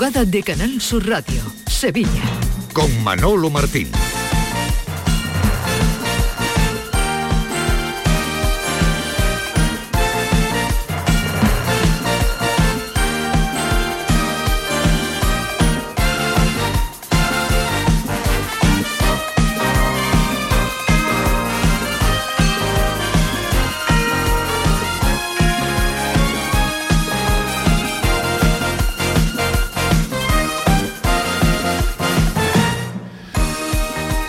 De Canal Sur Radio, Sevilla. Con Manolo Martín.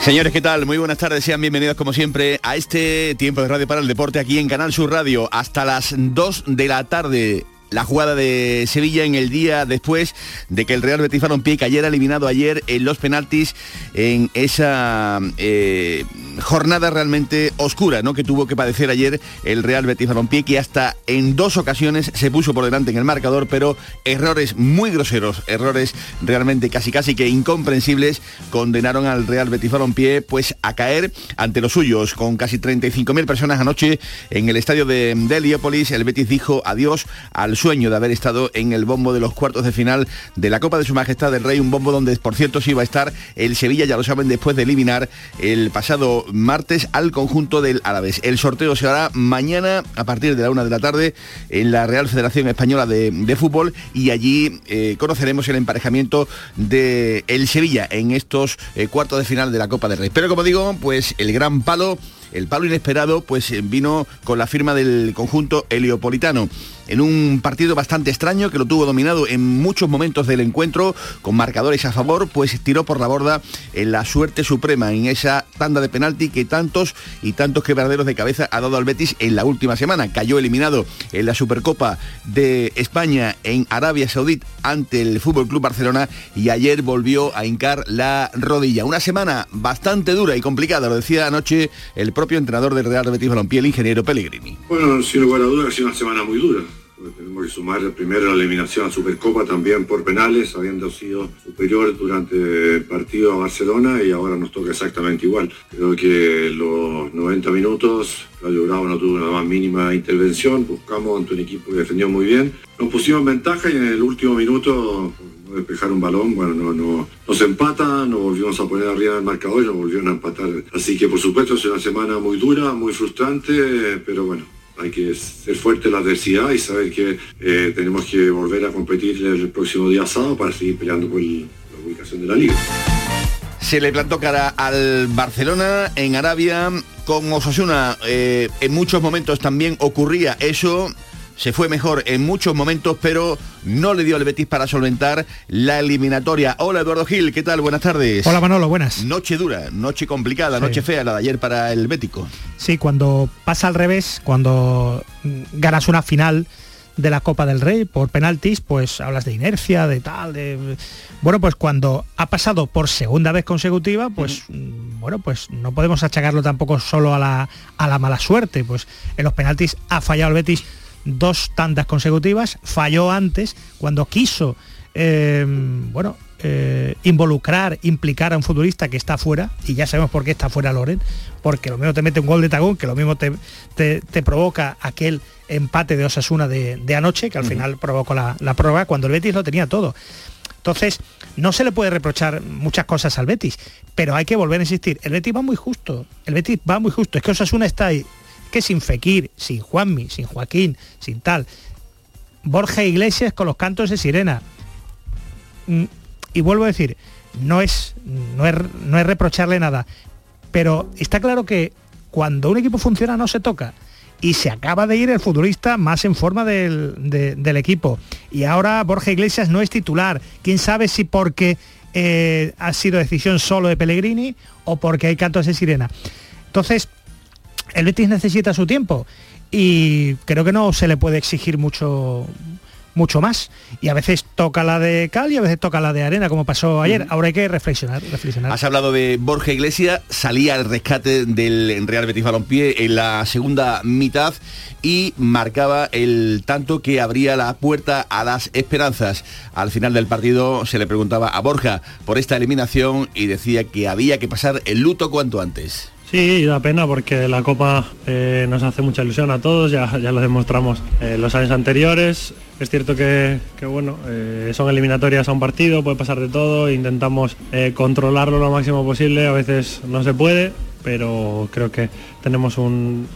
Señores, ¿qué tal? Muy buenas tardes, sean bienvenidos como siempre a este tiempo de radio para el deporte aquí en Canal Sur Radio hasta las 2 de la tarde la jugada de Sevilla en el día después de que el Real Betis Balompié cayera eliminado ayer en los penaltis en esa eh, jornada realmente oscura ¿no? que tuvo que padecer ayer el Real Betis Balompié que hasta en dos ocasiones se puso por delante en el marcador pero errores muy groseros errores realmente casi casi que incomprensibles condenaron al Real Betis Balompié pues a caer ante los suyos con casi 35.000 personas anoche en el estadio de, de el Betis dijo adiós al sueño de haber estado en el bombo de los cuartos de final de la Copa de Su Majestad del Rey, un bombo donde por cierto sí iba a estar el Sevilla, ya lo saben, después de eliminar el pasado martes al conjunto del Árabes. El sorteo se hará mañana a partir de la una de la tarde en la Real Federación Española de, de Fútbol y allí eh, conoceremos el emparejamiento de el Sevilla en estos eh, cuartos de final de la Copa del Rey. Pero como digo, pues el gran palo el palo inesperado pues vino con la firma del conjunto heliopolitano en un partido bastante extraño que lo tuvo dominado en muchos momentos del encuentro con marcadores a favor, pues tiró por la borda en la suerte suprema en esa tanda de penalti que tantos y tantos quebraderos de cabeza ha dado al Betis en la última semana. Cayó eliminado en la Supercopa de España en Arabia Saudí ante el Fútbol Club Barcelona y ayer volvió a hincar la rodilla. Una semana bastante dura y complicada, lo decía anoche el propio entrenador del Real Betis Balompié, el ingeniero Pellegrini. Bueno, sin lugar a dudas ha sido una semana muy dura. Tenemos que sumar primero la eliminación a Supercopa también por penales, habiendo sido superior durante el partido a Barcelona y ahora nos toca exactamente igual. Creo que los 90 minutos Claudio Bravo no tuvo una más mínima intervención, buscamos ante un equipo que defendió muy bien. Nos pusimos en ventaja y en el último minuto no despejar un balón, bueno, no, no, nos empata, nos volvimos a poner arriba del marcador y nos volvieron a empatar. Así que por supuesto es una semana muy dura, muy frustrante, pero bueno, hay que ser fuerte en la adversidad y saber que eh, tenemos que volver a competir el próximo día sábado para seguir peleando por la ubicación de la liga. Se le plantó cara al Barcelona en Arabia con Osasuna. Eh, en muchos momentos también ocurría eso se fue mejor en muchos momentos, pero no le dio al Betis para solventar la eliminatoria. Hola Eduardo Gil, ¿qué tal? Buenas tardes. Hola Manolo, buenas. Noche dura, noche complicada, sí. noche fea la de ayer para el Bético. Sí, cuando pasa al revés, cuando ganas una final de la Copa del Rey por penaltis, pues hablas de inercia, de tal, de... Bueno, pues cuando ha pasado por segunda vez consecutiva, pues uh -huh. bueno, pues no podemos achacarlo tampoco solo a la, a la mala suerte, pues en los penaltis ha fallado el Betis dos tandas consecutivas, falló antes cuando quiso, eh, bueno, eh, involucrar, implicar a un futbolista que está fuera, y ya sabemos por qué está fuera Loren, porque lo mismo te mete un gol de tagón, que lo mismo te, te, te provoca aquel empate de Osasuna de, de anoche, que al uh -huh. final provocó la, la prórroga, cuando el Betis lo tenía todo. Entonces, no se le puede reprochar muchas cosas al Betis, pero hay que volver a insistir, el Betis va muy justo, el Betis va muy justo, es que Osasuna está ahí, que sin Fekir, sin Juanmi, sin Joaquín, sin tal, Borja Iglesias con los cantos de sirena. Mm, y vuelvo a decir, no es, no es, no es reprocharle nada, pero está claro que cuando un equipo funciona no se toca. Y se acaba de ir el futbolista más en forma del, de, del equipo. Y ahora Borja Iglesias no es titular. Quién sabe si porque eh, ha sido decisión solo de Pellegrini o porque hay cantos de sirena. Entonces, el Betis necesita su tiempo y creo que no se le puede exigir mucho mucho más. Y a veces toca la de cal y a veces toca la de arena como pasó ayer. Ahora hay que reflexionar, reflexionar. has hablado de Borja Iglesias salía el rescate del Real Betis Balompié en la segunda mitad y marcaba el tanto que abría la puerta a las esperanzas. Al final del partido se le preguntaba a Borja por esta eliminación y decía que había que pasar el luto cuanto antes Sí, da pena porque la Copa eh, nos hace mucha ilusión a todos, ya, ya lo demostramos eh, los años anteriores. Es cierto que, bueno, eh, son eliminatorias a un partido, puede pasar de todo, intentamos controlarlo lo máximo posible, a veces no se puede, pero creo que tenemos un,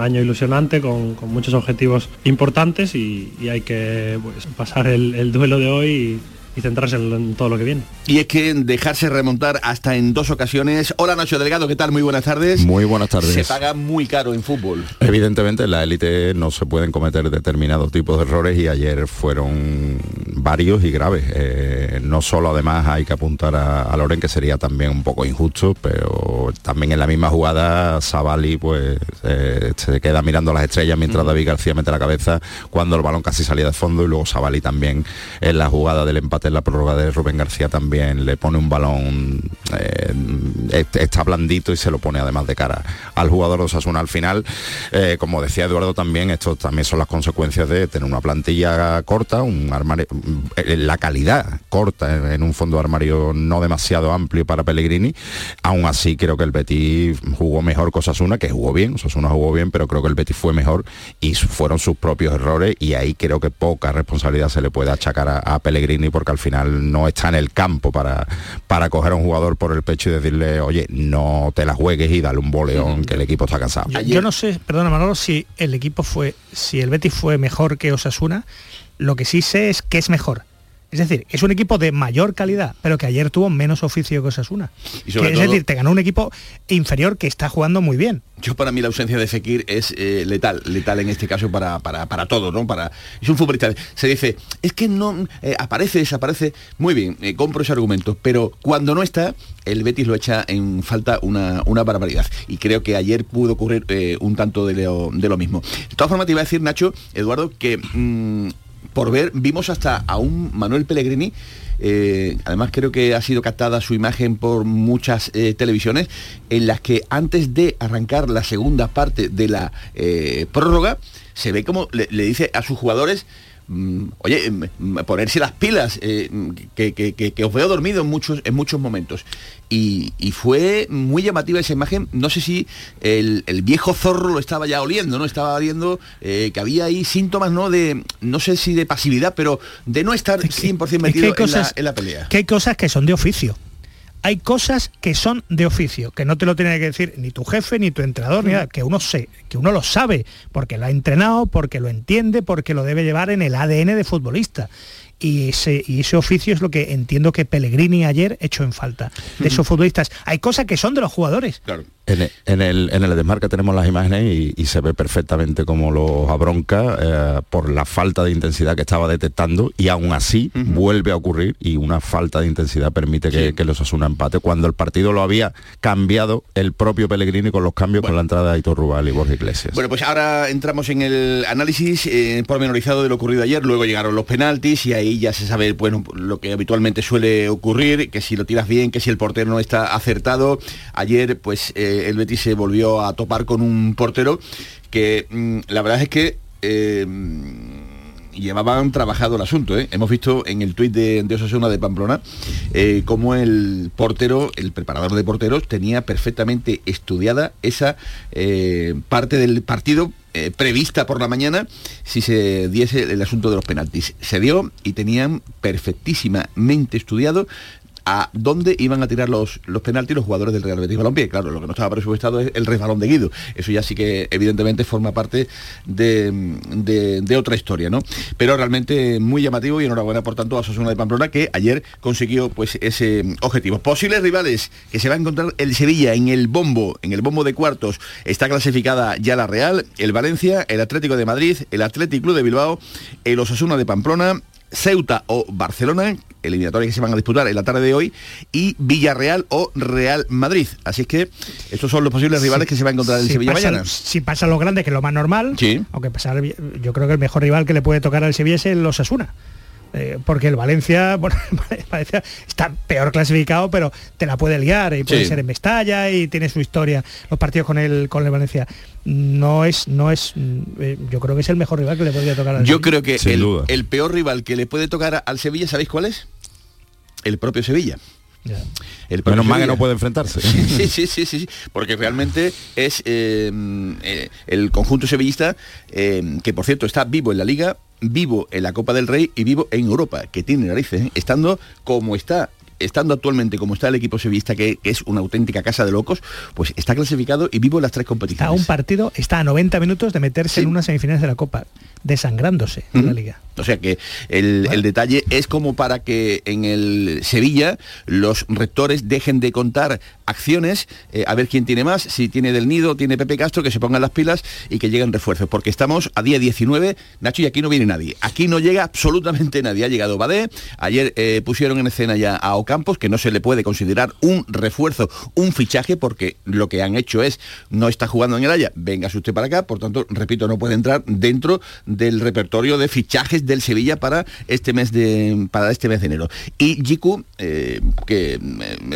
año ilusionante con, muchos objetivos importantes y, hay que pues, pasar el, el, duelo de hoy y, y centrarse en, todo lo que viene. Y es que dejarse remontar hasta en dos ocasiones. Hola Nacho Delgado, ¿qué tal? Muy buenas tardes. Muy buenas tardes. Se paga muy caro en fútbol. Evidentemente en la élite no se pueden cometer determinados tipos de errores y ayer fueron varios y graves. Eh, no solo además hay que apuntar a, Loren, que sería también un poco injusto, pero también en la misma jugada Savali pues eh, se queda mirando las estrellas mientras David García mete la cabeza cuando el balón casi salía de fondo y luego Savali también en la jugada del empate la prórroga de Rubén García también le pone un balón, eh, está blandito y se lo pone además de cara al jugador Osasuna. Al final, eh, como decía Eduardo también, esto también son las consecuencias de tener una plantilla corta, un armario, eh, la calidad corta en, un fondo de armario no demasiado amplio para Pellegrini. Aún así creo que el Betis jugó mejor que Osasuna, que jugó bien, Osasuna jugó bien, pero creo que el Betis fue mejor y fueron sus propios errores y ahí creo que poca responsabilidad se le puede achacar a, a Pellegrini porque al final no está en el campo para, para coger a un jugador por el pecho y decirle, oye, no te la juegues y dale un boleón que el equipo está cansado. Yo, no sé, perdona Manolo, si el equipo fue, si el Betis fue mejor que Osasuna, lo que sí sé es que es mejor. Es decir, es un equipo de mayor calidad, pero que ayer tuvo menos oficio que Osasuna. es decir, te ganó un equipo inferior que está jugando muy bien. Yo para mí la ausencia de Fekir es eh, letal, letal en este caso para, para, para, todo, ¿no? Para, es un futbolista. Se dice, es que no eh, aparece, desaparece. Muy bien, eh, compro ese argumento, pero cuando no está, el Betis lo echa en falta una, una barbaridad. Y creo que ayer pudo ocurrir un tanto de lo, de lo, mismo. De todas formas te iba a decir, Nacho, Eduardo, que... Mm, por ver, vimos hasta a un Manuel Pellegrini eh, además creo que ha sido captada su imagen por muchas eh, televisiones, en las que antes de arrancar la segunda parte de la eh, prórroga, se ve como le, dice a sus jugadores, oye, mm, ponerse las pilas, que, os veo dormido en muchos, en muchos momentos. Y, fue muy llamativa esa imagen. No sé si el, viejo zorro lo estaba ya oliendo, ¿no? Estaba viendo eh, que había ahí síntomas, ¿no? De, no sé si de pasividad, pero de no estar 100% metido en, la, pelea. Que hay cosas que son de oficio hay cosas que son de oficio, que no te lo tiene que decir ni tu jefe, ni tu entrenador, ni nada, que uno sé, que uno lo sabe, porque lo ha entrenado, porque lo entiende, porque lo debe llevar en el ADN de futbolista y ese, y ese oficio es lo que entiendo que Pellegrini ayer echó en falta de esos futbolistas. Hay cosas que son de los jugadores. Claro. En, el, en el desmarque tenemos las imágenes y, se ve perfectamente cómo los abronca eh, por la falta de intensidad que estaba detectando y aún así vuelve a ocurrir y una falta de intensidad permite que, los asuna empate cuando el partido lo había cambiado el propio Pellegrini con los cambios con la entrada de Aitor Rubal y Borja Iglesias. Bueno, pues ahora entramos en el análisis eh, pormenorizado de lo ocurrido ayer, luego llegaron los penaltis y ahí ya se sabe bueno, lo que habitualmente suele ocurrir, que si lo tiras bien, que si el portero no está acertado. Ayer pues... Eh, el Betis se volvió a topar con un portero que mm, la verdad es que eh, llevaban trabajado el asunto. ¿eh? Hemos visto en el tuit de, de Osasuna de Pamplona eh, cómo el portero, el preparador de porteros, tenía perfectamente estudiada esa parte del partido prevista por la mañana si se diese el asunto de los penaltis. Se dio y tenían perfectísimamente estudiado a dónde iban a tirar los, los penaltis los jugadores del Real Betis Balompié. Claro, lo que no estaba presupuestado es el resbalón de Guido. Eso ya sí que evidentemente forma parte de, otra historia, ¿no? Pero realmente muy llamativo y enhorabuena por tanto a Sosuna de Pamplona que ayer consiguió pues ese objetivo. Posibles rivales que se va a encontrar el Sevilla en el bombo, en el bombo de cuartos. Está clasificada ya la Real, el Valencia, el Atlético de Madrid, el Atlético Club de Bilbao, el Osasuna de Pamplona, Ceuta o Barcelona, eliminatorias que se van a disputar en la tarde de hoy, y Villarreal o Real Madrid. Así es que estos son los posibles rivales que se va a encontrar en Sevilla mañana. Si pasa lo grande, que es lo más normal, aunque pasar, yo creo que el mejor rival que le puede tocar al Sevilla es el Osasuna. Eh, porque el Valencia, bueno, Valencia está peor clasificado, pero te la puede liar y puede ser en Mestalla y tiene su historia los partidos con el con el Valencia. No es, no es, eh, yo creo que es el mejor rival que le podría tocar al Yo creo que el, el, peor rival que le puede tocar al Sevilla, ¿sabéis cuál es? El propio Sevilla. El Menos mal que no puede enfrentarse. Sí, sí, sí, sí, sí, porque realmente es eh, eh, el conjunto sevillista eh, que por cierto está vivo en la liga, vivo en la Copa del Rey y vivo en Europa, que tiene narices, ¿eh? estando como está estando actualmente como está el equipo sevillista, que, que es una auténtica casa de locos, pues está clasificado y vivo en las tres Está a competiciones. un partido, está a 90 minutos de meterse Sí. en unas semifinales de la Copa, desangrándose en la liga. O sea que el, el detalle es como para que en el Sevilla los rectores dejen de contar acciones, eh, a ver quién tiene más, si tiene del nido, tiene Pepe Castro, que se pongan las pilas y que lleguen refuerzos, porque estamos a día 19, Nacho, y aquí no viene nadie. Aquí no llega absolutamente nadie. Ha llegado Badé, ayer eh, pusieron en escena ya a Ocampos, que no se le puede considerar un refuerzo, un fichaje, porque lo que han hecho es, no está jugando en el Haya, venga usted para acá, por tanto, repito, no puede entrar dentro del repertorio de fichajes del Sevilla para este mes de para este mes de enero. Y Jiku, eh, que eh,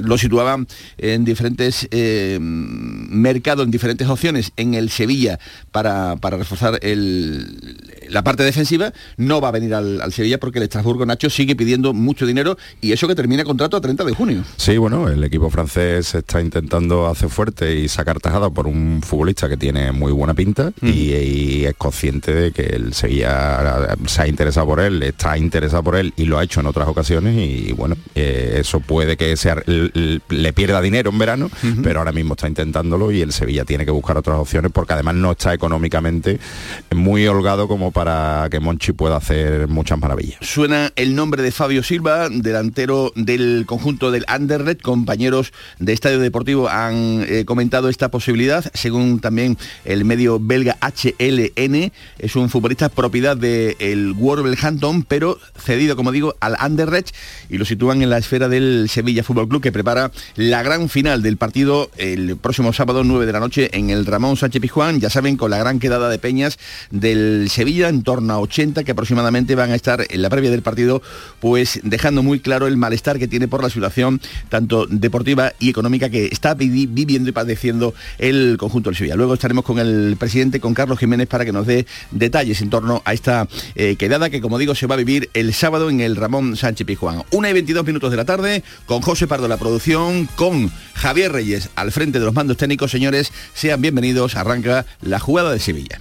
lo situaban en diferentes eh, mercados, en diferentes opciones en el Sevilla para, para reforzar el- la parte defensiva, no va a venir al, al Sevilla porque el Estrasburgo Nacho sigue pidiendo mucho dinero y eso que termina contrato a 30 de junio. Sí, bueno, el equipo francés está intentando hacer fuerte y sacar tajada por un futbolista que tiene muy buena pinta y, y es consciente de que el Sevilla se ha interesado por él, está interesado por él y lo ha hecho en otras ocasiones y bueno, eh, eso puede que sea, le pierda dinero en verano, pero ahora mismo está intentándolo y el Sevilla tiene que buscar otras opciones porque además no está económicamente muy holgado como para que Monchi pueda hacer muchas maravillas. Suena el nombre de Fabio Silva, delantero del conjunto del Anderlecht. Compañeros de Estadio Deportivo han eh, comentado esta posibilidad, según también el medio belga HLN. Es un futbolista propiedad del Wolverhampton, pero cedido, como digo, al Anderlecht y lo sitúan en la esfera del Sevilla Fútbol Club, que prepara la gran final del partido el próximo sábado 9 de la noche en el Ramón Sánchez Pizjuán. Ya saben, con la gran quedada de peñas del Sevilla, en torno a 80 que aproximadamente van a estar en la previa del partido, pues dejando muy claro el malestar que tiene por la situación tanto deportiva y económica que está vivi- viviendo y padeciendo el conjunto del Sevilla. Luego estaremos con el presidente, con Carlos Jiménez, para que nos dé detalles en torno a esta eh, quedada que, como digo, se va a vivir el sábado en el Ramón Sánchez Pizjuán. Una y 22 minutos de la tarde, con José Pardo la producción, con Javier Reyes al frente de los mandos técnicos. Señores, sean bienvenidos. Arranca la jugada de Sevilla.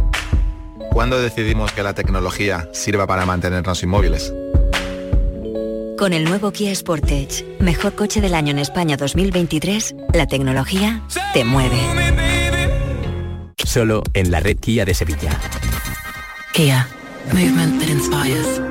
¿Cuándo decidimos que la tecnología sirva para mantenernos inmóviles? Con el nuevo Kia Sportage, mejor coche del año en España 2023, la tecnología te mueve. Solo en la red Kia de Sevilla. Kia. Movement that inspires.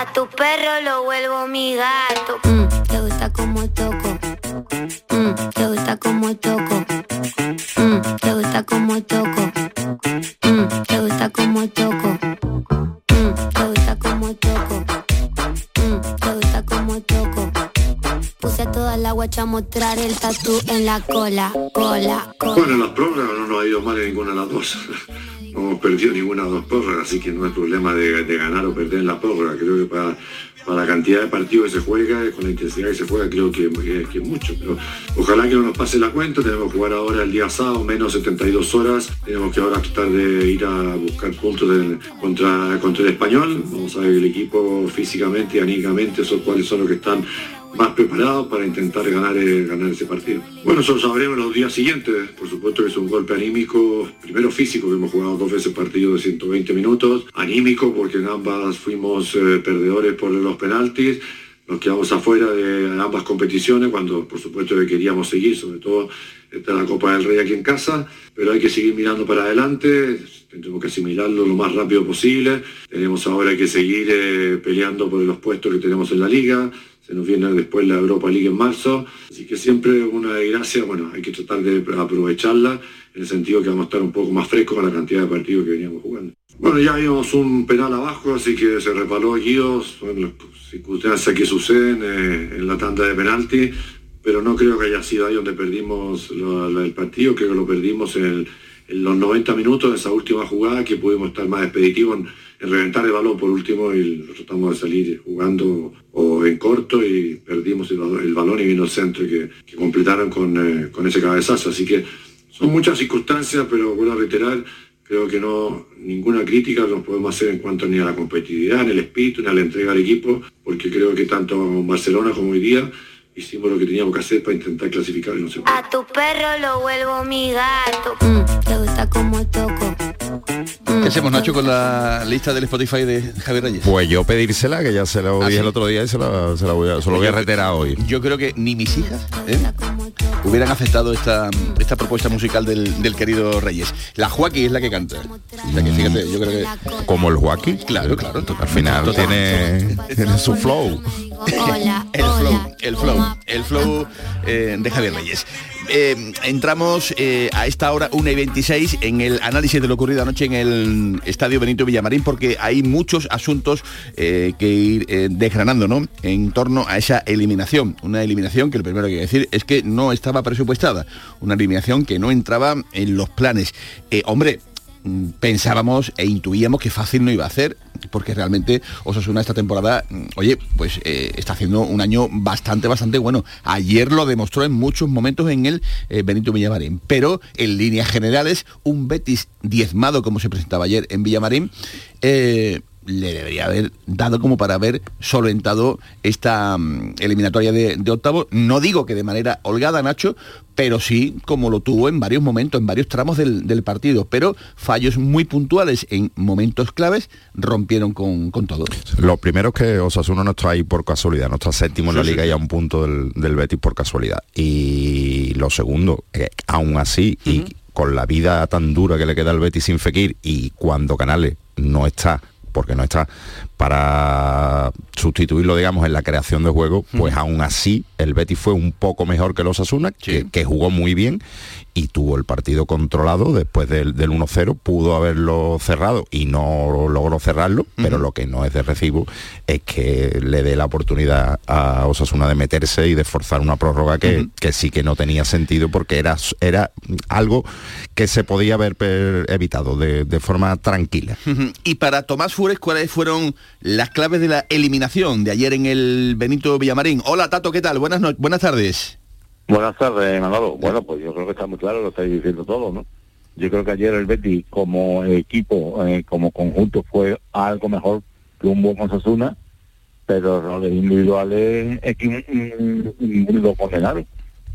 A tu perro lo vuelvo mi gato. Mm, te gusta como toco. Mm, te gusta como toco. Mm, te gusta como toco. Mm, te gusta como toco. Mm, te gusta como toco. Mm, te gusta como toco. Puse a toda la guacha a mostrar el tatú en la cola, cola, cola. Bueno, en las prórrogas no nos ha ido mal en ninguna de las dos. No hemos perdido ninguna de dos prórrogas, así que no hay problema de, ganar o perder en la prórroga. Creo que para, para la cantidad de partidos que se juega, con la intensidad que se juega, creo que, que, es mucho. Pero ojalá que no nos pase la cuenta. Tenemos que jugar ahora el día sábado, menos 72 horas. Tenemos que ahora tratar de ir a buscar puntos contra, contra el español. Vamos a ver el equipo físicamente y anímicamente, esos cuáles son los que están más preparados para intentar ganar, eh, ganar ese partido. Bueno, eso lo sabremos los días siguientes. Por supuesto que es un golpe anímico, primero físico, que hemos jugado dos veces partido de 120 minutos, anímico porque en ambas fuimos eh, perdedores por los penaltis. nos quedamos afuera de ambas competiciones cuando por supuesto que queríamos seguir, sobre todo está la Copa del Rey aquí en casa, pero hay que seguir mirando para adelante, tenemos que asimilarlo lo más rápido posible, tenemos ahora que seguir eh, peleando por los puestos que tenemos en la liga, se nos viene después la Europa League en marzo, así que siempre una desgracia, bueno, hay que tratar de aprovecharla en el sentido que vamos a estar un poco más frescos con la cantidad de partidos que veníamos jugando. Bueno, ya vimos un penal abajo, así que se resbaló Guido, son circunstancias que suceden eh, en la tanda de penalti, pero no creo que haya sido ahí donde perdimos el partido, creo que lo perdimos en, los 90 minutos de esa última jugada que pudimos estar más expeditivos en, reventar el balón por último y tratamos de salir jugando o en corto y perdimos el, balón y vino el centro que, completaron con, eh, con ese cabezazo. Así que son muchas circunstancias, pero vuelvo a reiterar, creo que no ninguna crítica nos podemos hacer en cuanto ni a la competitividad, ni al espíritu, ni a la entrega al equipo, porque creo que tanto Barcelona como hoy día hicimos lo que teníamos que hacer para intentar clasificar y no se A tu perro lo vuelvo mi gato. Mm, te gusta como toco. ¿Qué hacemos, Nacho, con la lista del Spotify de Javier Reyes? Pues yo pedírsela, que ya se lo ¿Ah, dije sí? el otro día y se, la, se la voy a, se lo voy a reiterar hoy. Yo creo que ni mis hijas ¿eh? hubieran aceptado esta, esta propuesta musical del, del querido Reyes. La Joaquín es la que canta. La que, fíjate, yo creo que... Como el Joaquín. Claro, claro. Al final tiene, tiene su flow. el flow, el flow, el flow eh, de Javier Reyes. Eh, entramos eh, a esta hora 1 y 26 en el análisis de lo ocurrido anoche en el Estadio Benito Villamarín porque hay muchos asuntos eh, que ir desgranando ¿no? en torno a esa eliminación. Una eliminación que lo primero que hay que decir es que no estaba presupuestada. Una eliminación que no entraba en los planes. Hombre, pensábamos e intuíamos que fácil no iba a hacer porque realmente Osasuna esta temporada, mm, oye, pues eh, está haciendo un año bastante, bastante bueno. Ayer lo demostró en muchos momentos en el eh, Benito Villamarín, pero en líneas generales, un Betis diezmado como se presentaba ayer en Villamarín, eh, le debería haber dado como para haber solventado esta mm, eliminatoria de, de octavo. No digo que de manera holgada, Nacho, pero sí como lo tuvo en varios momentos, en varios tramos del, del partido. Pero fallos muy puntuales en momentos claves rompieron con, con todo. Lo primero es que Osasuna no está ahí por casualidad, no está séptimo en la Sí, sí. liga y a un punto del, del Betis por casualidad. Y lo segundo, eh, aún así, y con la vida tan dura que le queda al Betis sin Fekir y cuando Canales no está porque no está para sustituirlo, digamos, en la creación de juego, pues aún así el Betis fue un poco mejor que los Asuna, que, que jugó muy bien y tuvo el partido controlado después del, del 1-0, pudo haberlo cerrado y no logró cerrarlo, pero lo que no es de recibo es que le dé la oportunidad a Osasuna de meterse y de forzar una prórroga que, que sí que no tenía sentido porque era, era algo que se podía haber evitado de, de forma tranquila. Y para Tomás Fures, ¿cuáles fueron las claves de la eliminación de ayer en el Benito Villamarín? Hola Tato, ¿qué tal? Buenas, no- buenas tardes. Buenas tardes, Manolo. Bueno, pues yo creo que está muy claro, lo estáis diciendo todo, ¿no? Yo creo que ayer el Betis como equipo, eh, como conjunto, fue algo mejor que un buen Osasuna, pero roles individuales es que mm, lo condenaron,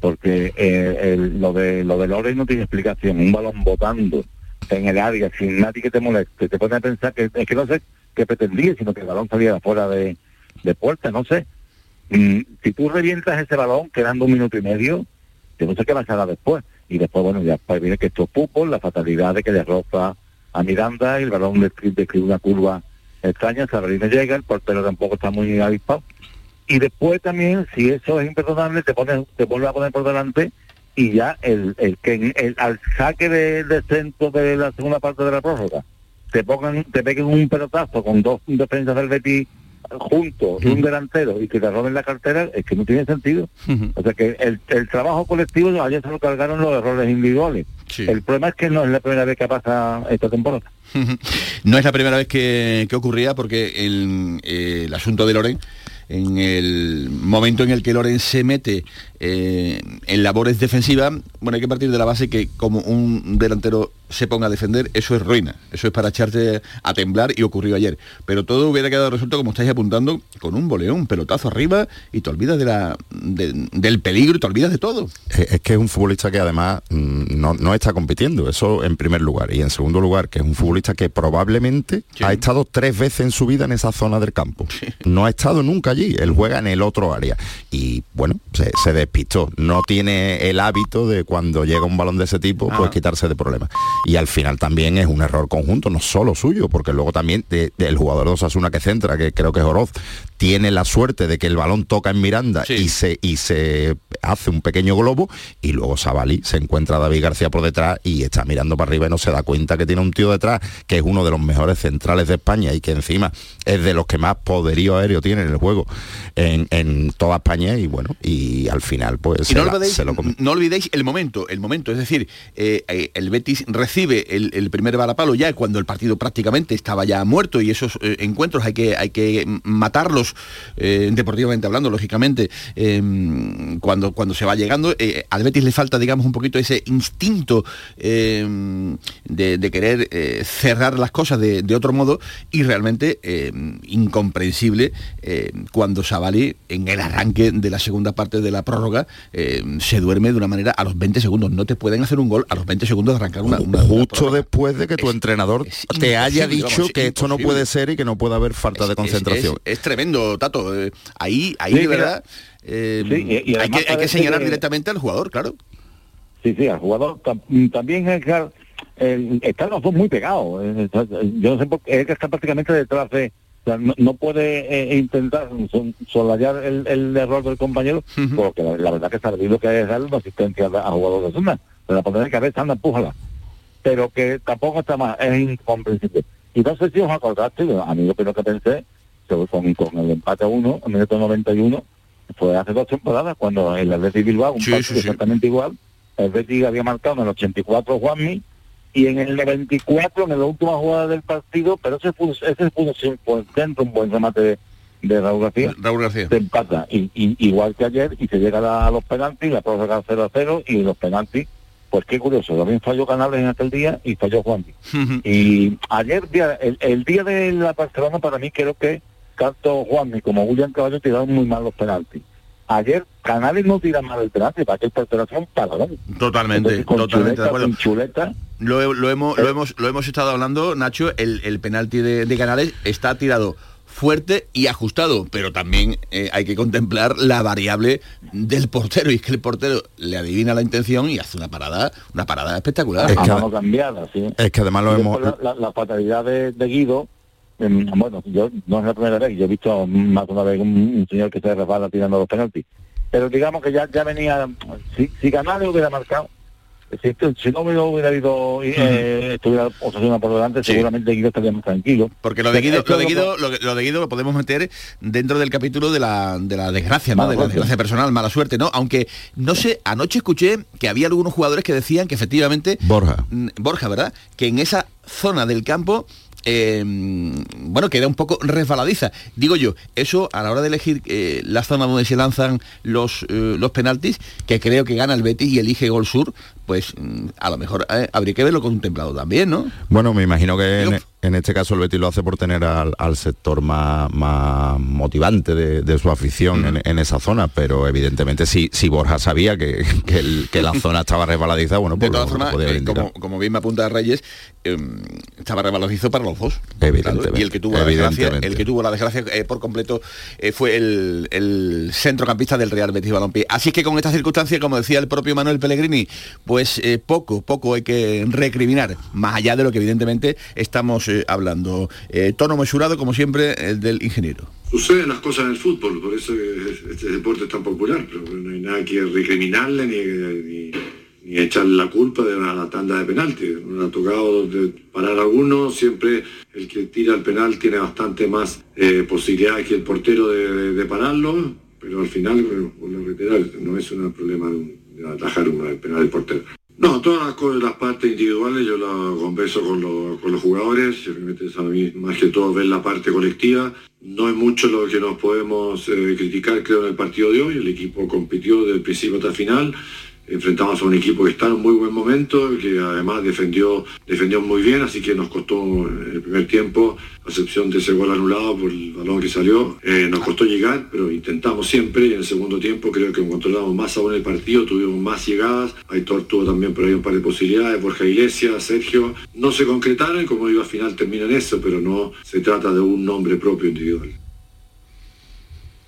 porque eh, el- lo de lo de Lores no tiene explicación. Un balón botando en el área sin nadie que te moleste, te pone a pensar que es que no sé qué pretendía, sino que el balón salía fuera de, de puerta, no sé. Mm, si tú revientas ese balón quedando un minuto y medio, yo no sé qué pasará después. Y después, bueno, ya pues viene que esto es la fatalidad de que le roza a Miranda y el balón describe una curva extraña, Sabarino llega, el portero tampoco está muy avispado. Y después también, si eso es imperdonable, te pones, te vuelve a poner por delante y ya el, el que el, al saque de, de centro de la segunda parte de la prórroga te pongan, te peguen un pelotazo con dos defensas del Betis juntos y un delantero y que te roben la cartera, es que no tiene sentido. O sea que el, el trabajo colectivo ayer se lo cargaron los errores individuales. El problema es que no es la primera vez que pasa esta temporada. No es la primera vez que, que ocurría porque el, eh, el asunto de Loren, en el momento en el que Loren se mete eh, en labores defensivas, bueno, hay que partir de la base que como un delantero se ponga a defender, eso es ruina. Eso es para echarte a temblar y ocurrió ayer. Pero todo hubiera quedado resuelto, como estáis apuntando, con un boleón, un pelotazo arriba y te olvidas de la, de- del peligro y te olvidas de todo. Es que es un futbolista que además mm, no, no está compitiendo, eso en primer lugar. Y en segundo lugar, que es un futbolista que probablemente ha estado tres veces en su vida en esa zona del campo. No ha estado nunca allí, él juega en el otro área. Y bueno, se, se despistó. No tiene el hábito de cuando llega un balón de ese tipo, pues Ah. quitarse de problemas. Y al final también es un error conjunto, no solo suyo, porque luego también de- del jugador de Osasuna que centra, que creo que es Oroz, tiene la suerte de que el balón toca en Miranda y se y se hace un pequeño globo y luego Sabali se encuentra a David García por detrás y está mirando para arriba y no se da cuenta que tiene un tío detrás que es uno de los mejores centrales de España y que encima es de los que más poderío aéreo tiene en el juego en, en toda España y bueno y al final pues se no la- olvidéis, se lo come. no olvidéis el momento, el momento, es decir, eh, eh, el Betis recibe el, el primer balapalo ya cuando el partido prácticamente estaba ya muerto y esos eh, encuentros hay que, hay que matarlos eh, deportivamente hablando, lógicamente, eh, cuando, cuando se va llegando. eh, al Betis le falta, digamos, un poquito ese instinto eh, de, de querer eh, cerrar las cosas de, de otro modo y realmente eh, incomprensible cuando Savali en el arranque de la segunda parte de la prórroga se duerme de una manera a los 20 segundos. No te pueden hacer un gol a los 20 segundos de arrancar una... una- justo después de que tu entrenador te haya dicho que esto no puede ser y que no puede haber falta de concentración. Es, es Tato. Eh, ahí, ahí Sí, de verdad eh, Sí, y- y hay, que, hay que parece señalar que- directamente al jugador, claro. Sí, sí, al jugador tam- también es que, eh, están los dos muy pegados. yo no sé por qué, es que está prácticamente detrás de... o sea, no, no puede eh, intentar solayar el, el error del compañero, porque la, la verdad que está lo que es darle una asistencia a jugador de zona. La poner de cabeza, anda, empújala. Pero que tampoco está más, es incomprensible. Y no sé si os acordaste, a mí lo primero que pensé, con, con el empate a uno, en el minuto 91, fue hace dos temporadas, cuando el Athletic Bilbao, un Sí, partido sí, sí. exactamente igual, el Betis había marcado en el 84 Juanmi, y en el 94, en la última jugada del partido, pero ese fue, ese fue un buen centro, un buen remate de, de Raúl García, Raúl García. se empata, y, y- igual que ayer, y se llega a, los penaltis, la prórroga 0 a 0, y los penaltis, pues qué curioso, también falló Canales en aquel día y falló Juanmi. Y ayer, día, el, el día de la Barcelona, para mí creo que tanto Juanmi como William Caballo tiraron muy mal los penaltis. Ayer Canales no tira mal el penalti, para que el portero sea un paradón. Totalmente, Entonces, con totalmente chuleta, de acuerdo. con chuleta, Lo, lo hemos, lo, hemos, lo hemos estado hablando, Nacho, el, el penalti de, de Canales está tirado fuerte y ajustado, pero también eh, hay que contemplar la variable del portero, y es que el portero le adivina la intención y hace una parada, una parada espectacular. Es a que- mano cambiada, sí. Es que además lo Y hemos... La, la- la fatalidad de, de Guido, bueno, yo no es la primera vez, yo he visto más de una vez un, un señor que se resbala tirando los penaltis. Pero digamos que ya, ya venía, si, si Canales hubiera marcado, si, si no hubiera, hubiera habido, eh, estuviera Osasuna por delante, Sí. seguramente Guido estaría más tranquilo. Porque lo de Guido, lo de Guido, lo, lo de Guido lo podemos meter dentro del capítulo de la, de la desgracia, ¿no? Mala De la desgracia personal, mala suerte, ¿no? Aunque, no sé, anoche escuché que había algunos jugadores que decían que efectivamente Borja. mm, Borja, ¿verdad? Que en esa zona del campo, eh, bueno, que era un poco resbaladiza. Digo yo, eso a la hora de elegir eh, la zona donde se lanzan los, eh, los penaltis, que creo que gana el Betis y elige Gol Sur, pues mm, a lo mejor eh, habría que verlo contemplado también, ¿no? Bueno, me imagino que Digo- en este caso el Betis lo hace por tener al, al sector más, más motivante de, de su afición en, en esa zona, pero evidentemente si, si Borja sabía que, que el- que la zona estaba resbaladiza, bueno, De pues todas lo- lo formas, eh, como, como bien me apunta Reyes, eh, estaba revalorizo para los dos. Evidentemente, Claro, y el que tuvo la desgracia, el que tuvo la desgracia eh, por completo eh, fue el, el centrocampista del Real Betis Balompié. Así que con esta circunstancia, como decía el propio Manuel Pellegrini, pues poco, poco hay que recriminar, más allá de lo que evidentemente estamos hablando. Eh, tono mesurado, como siempre, el del ingeniero. Suceden las cosas en el fútbol, por eso es- este deporte es tan popular, pero no hay nada que recriminarle ni, ni, ni echarle la culpa de una tanda de penalti. Nos ha tocado de parar a algunos, siempre el que tira el penal tiene bastante más eh, posibilidades que el portero de, pararlo, pero al final, vuelvo a reiterar, no es un problema de atajar un penal portero. No, todas las, las partes individuales yo las converso con, los- con los jugadores, simplemente es más que todo ver la parte colectiva. No es mucho lo que nos podemos eh, criticar, creo, en el partido de hoy. El equipo compitió del principio hasta el final. Enfrentamos a un equipo que está en un muy buen momento, que además defendió, defendió muy bien, así que nos costó en el primer tiempo, a excepción de ese gol anulado por el balón que salió, eh, nos costó llegar, pero intentamos siempre y en el segundo tiempo creo que controlamos más aún el partido, tuvimos más llegadas, Aitor tuvo también por ahí un par de posibilidades, Borja Iglesias, Sergio, no se concretaron y como digo al final termina en eso, pero no se trata de un nombre propio individual.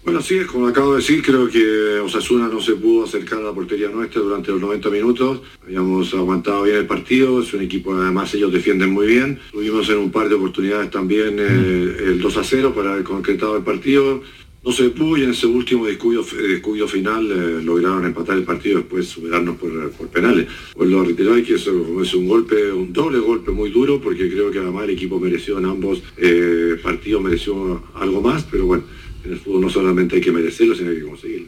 Bueno, sí, es como acabo de decir, creo que Osasuna no se pudo acercar a la portería nuestra durante los 90 minutos. Habíamos aguantado bien el partido, es un equipo además ellos defienden muy bien. Tuvimos en un par de oportunidades también eh, el 2 a 0 para haber concretado el partido. No se pudo y en ese último descuido, descuido final eh, lograron empatar el partido después superarnos por, por penales. Pues lo reiteró y que eso es un golpe, un doble golpe muy duro porque creo que además el equipo mereció en ambos eh, partidos, mereció algo más, pero bueno en el fútbol no solamente hay que merecerlo, sino hay que conseguirlo.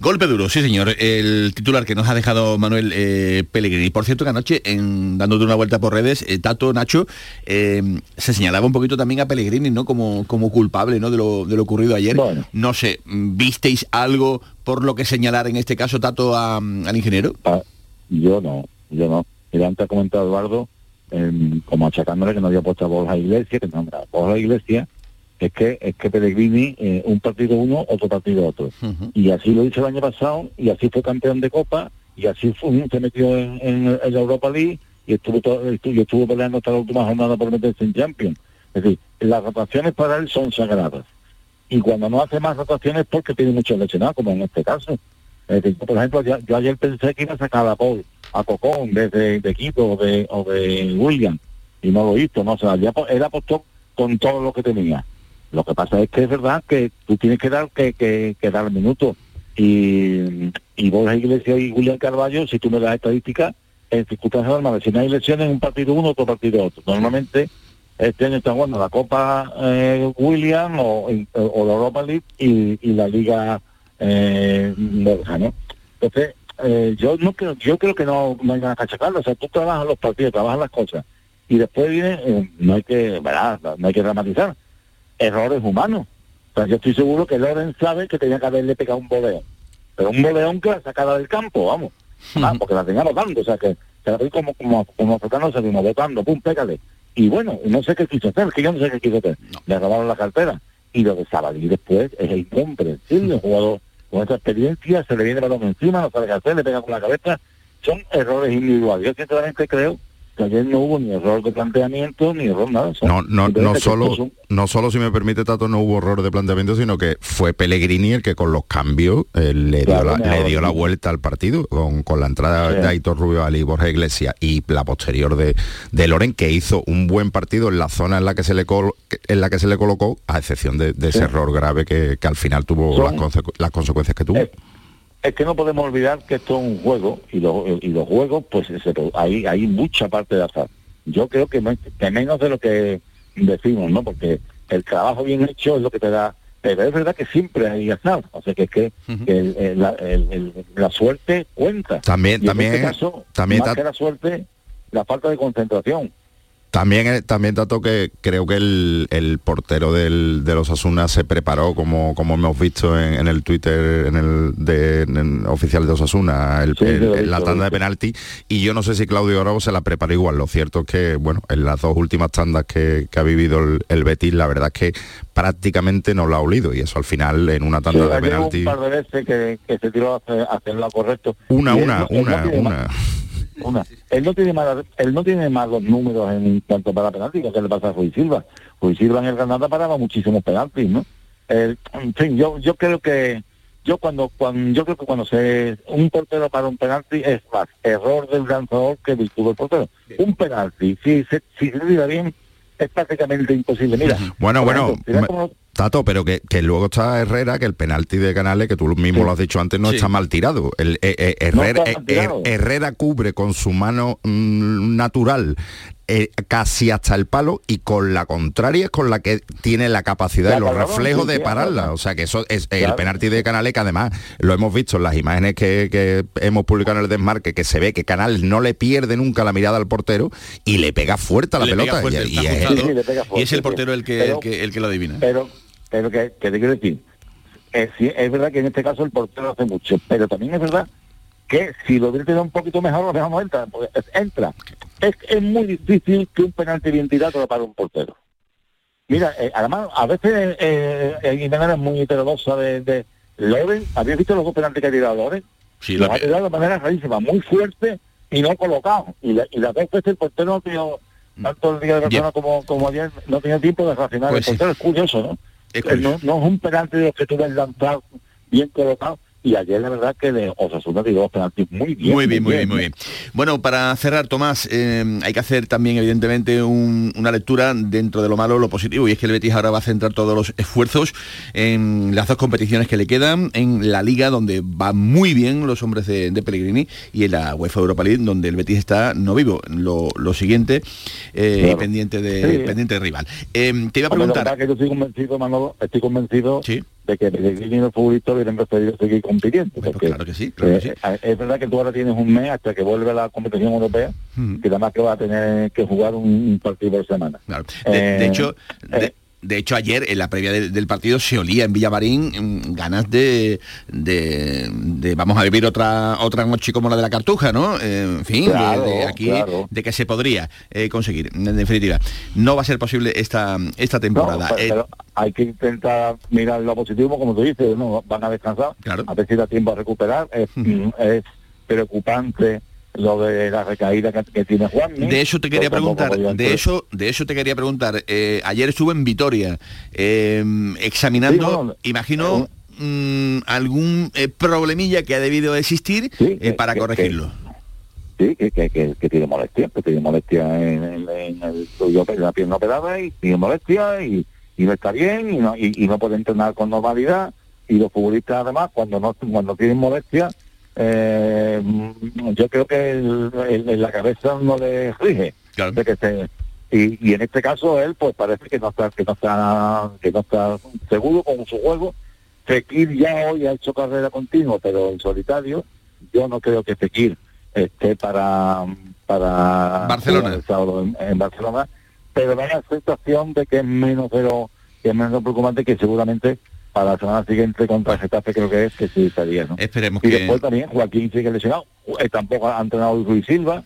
Golpe duro, sí señor. El titular que nos ha dejado Manuel eh, Pellegrini. Por cierto que anoche, en, dándote una vuelta por redes, eh, Tato, Nacho, eh, se señalaba un poquito también a Pellegrini, ¿no? Como, como culpable ¿no? de, lo, de lo ocurrido ayer. No sé, ¿visteis algo por lo que señalar en este caso, Tato, al ingeniero? Ah, yo no, yo no. Mira, antes ha comentado Eduardo, como achacándole que no había puesto a Borja Iglesia, que no, Borja Iglesia es que es que Pellegrini eh, un partido uno otro partido otro. Y así lo hizo el año pasado y así fue campeón de copa y así fue, se metió en, la Europa League y estuvo todo, estuvo, estuvo peleando hasta la última jornada por meterse en Champions. Es decir las rotaciones para él son sagradas. Y cuando no hace más rotaciones porque tiene muchos lesionados como en este caso. Es decir, por ejemplo yo, ayer pensé que iba a sacar a Paul a Cocón desde de Quito o de, o de William y no lo hizo no o sea él apostó con todo lo que tenía lo que pasa es que es verdad que tú tienes que dar que, que, dar minutos. Y, y Borja Iglesias y William Carballo, si tú me das estadísticas, en circunstancias normales, si no hay elecciones, un partido uno, otro partido otro. Normalmente este año están jugando la Copa eh, William o, o, la Europa League y, la Liga eh, ¿no? Entonces, eh, yo no creo, yo creo que no, no hay nada que achacarlo. O sea, tú trabajas los partidos, trabajas las cosas. Y después viene, eh, no hay que, ¿verdad? No hay que dramatizar errores humanos. O sea, yo estoy seguro que Loren sabe que tenía que haberle pegado un boleón. Pero un boleón que la sacara del campo, vamos. Ah, porque la tenía votando, o sea que se la vi como, como, como se vino votando, pum, pégale. Y bueno, no sé qué quiso hacer, que yo no sé qué quiso hacer. Le robaron la cartera. Y lo de Sabadell después es incomprensible. Un jugador con esa experiencia, se le viene el balón encima, no sabe qué hacer, le pega con la cabeza. Son errores individuales. Yo sinceramente creo que ayer no hubo ni error de planteamiento ni error nada. no, no, no solo, no solo si me permite Tato no hubo error de planteamiento, sino que fue Pellegrini el que con los cambios eh, le, dio la, le dio la vuelta al partido, con, con la entrada de Aitor Rubio Ali Borja Iglesias y la posterior de, de Loren, que hizo un buen partido en la zona en la que se le en la que se le colocó, a excepción de, ese error grave que, al final tuvo las, las, consecuencias que tuvo. Eh, es que no podemos olvidar que esto es un juego y, y los juegos, pues hay, hay mucha parte de azar. Yo creo que, menos de lo que decimos, ¿no? Porque el trabajo bien hecho es lo que te da pero es verdad que siempre hay azar, o sea que es que, la, suerte cuenta. También, y también, en este caso, también más que la suerte, la falta de concentración. También, eh, también dato que creo que el, portero del, de los Asuna se preparó, como, como hemos visto en, el Twitter en el, de, oficial de Osasuna, el, la tanda de penalti, y yo no sé si Claudio Bravo se la preparó igual. Lo cierto es que, bueno, en las dos últimas tandas que, ha vivido el, Betis, la verdad es que prácticamente no lo ha olido, y eso al final en una tanda de penalti... un par de veces que, se tiró a hacer, lo correcto. Una, una, una, una. Una. Él no tiene más, él no tiene más los números en cuanto para penaltis que le pasa a Ruiz Silva. Ruiz Silva en el Granada paraba muchísimos penaltis, ¿no? en fin, yo, yo creo que yo cuando, cuando yo creo que cuando se un portero para un penalti es más error del lanzador que virtud del portero. Un penalti, si se, si se tira bien, es prácticamente imposible. Mira, bueno, bueno, Tato, pero que, luego está Herrera, que el penalti de Canales, que tú mismo lo has dicho antes, no está mal tirado. El, eh, eh, eh, Herrera, cubre con su mano mm, natural casi hasta el palo y con la contraria es con la que tiene la capacidad y los reflejos de pararla. O sea que eso es el penalti de Canales, que además lo hemos visto en las imágenes que, hemos publicado en el desmarque, que se ve que Canales no le pierde nnunca la mirada al portero y le pega fuerte a la pelota. y, es, el portero el que, el que, lo adivina. Pero pero que, te quiero decir, es, es, verdad que en este caso el portero hace mucho, pero también es verdad que si lo hubiera un poquito mejor, lo mejor no entra, porque es- entra. Es, es muy difícil que un penalti bien tirado lo para un portero. Mira, eh, además, a veces eh, eh, es muy heterodoxa de, de Loren. ¿Habéis visto los dos penaltis que ha tirado Loren? Sí, Los lo ha que- tirado de manera rarísima, muy fuerte y no colocado. Y, la, y las dos veces el portero no ha tenido, tanto el día de Barcelona como, como ayer, no tenía tiempo de reaccionar. Pues el portero es curioso, ¿no? No, es un penalti de que tú ves lanzado bien colocado. Y ayer la verdad que de Osasuna tiró dos penaltis muy bien. Muy bien, muy bien, muy bien. Bueno, para cerrar, Tomás, eh, hay que hacer también, evidentemente, un- una lectura dentro de lo malo, lo positivo, y es que el Betis ahora va a centrar todos los esfuerzos en las dos competiciones que le quedan, en la Liga, donde van muy bien los hombres de, de Pellegrini, y en la UEFA Europa League, donde el Betis está no vivo. Lo, lo siguiente, eh, Claro. pendiente, de, Sí. pendiente de rival. Eh, te iba a preguntar... que yo estoy convencido, Manolo, estoy convencido de que Pellegrini y los futbolistas hubieran preferido seguir compitiendo. porque, claro que sí, claro que eh, eh, Es verdad que tú ahora tienes un mes hasta que vuelve la competición europea, que además que va a tener que jugar un, partido por semana. Claro. De, de Eh, hecho, de, de hecho ayer en la previa del, del partido se olía en Villamarín mm, ganas de, de, de vamos a vivir otra otra noche como la de la Cartuja, ¿no? Eh, en fin, de- Claro, de, aquí claro. de que se podría eh, conseguir. En definitiva, no va a ser posible esta esta No, temporada. pero, Eh, pero hay que intentar mirar lo positivo, como tú dices, ¿no? van a descansar, a ver si da tiempo a recuperar. Es, es preocupante lo de la recaída que, que tiene Juan. De eso te quería preguntar, de eso, de eso te quería preguntar. Eh, ayer estuvo en Vitoria eh, examinando, Sí, bueno, imagino, mm, algún eh, problemilla que ha debido existir eh, para que- corregirlo. Sí, que, que, que, tiene molestia, que tiene molestia en, en- en el en la pierna operada y tiene molestia y, y no está bien y no, y, y no puede entrenar con normalidad y los futbolistas además cuando no cuando tienen molestia eh, yo creo que el- la cabeza no le rige de que se- y, y en este caso él pues parece que no está que no está que no está seguro con su juego. Fekir ya hoy ha hecho carrera continua pero en solitario yo no creo que Fekir esté para para Barcelona. en Barcelona. Pero da la sensación de que es menos pero que es menos preocupante que seguramente para la semana siguiente contra el Getafe creo que es que sí estaría ¿no? Esperemos y que después también Joaquín sigue lesionado Eh, tampoco ha entrenado Luis Silva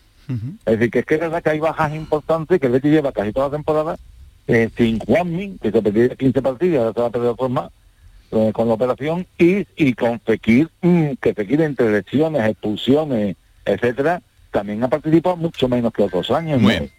es decir, que es que es verdad que hay bajas importantes, que el Betis lleva casi toda la temporada eh, sin Juanmi, que se perdió 15 partidos, ahora se va a perder otros más eh, con la operación, y, y con Fekir, mm, que Fekir entre lesiones, expulsiones, etcétera, también ha participado mucho menos que otros años. Muy ¿no? bien.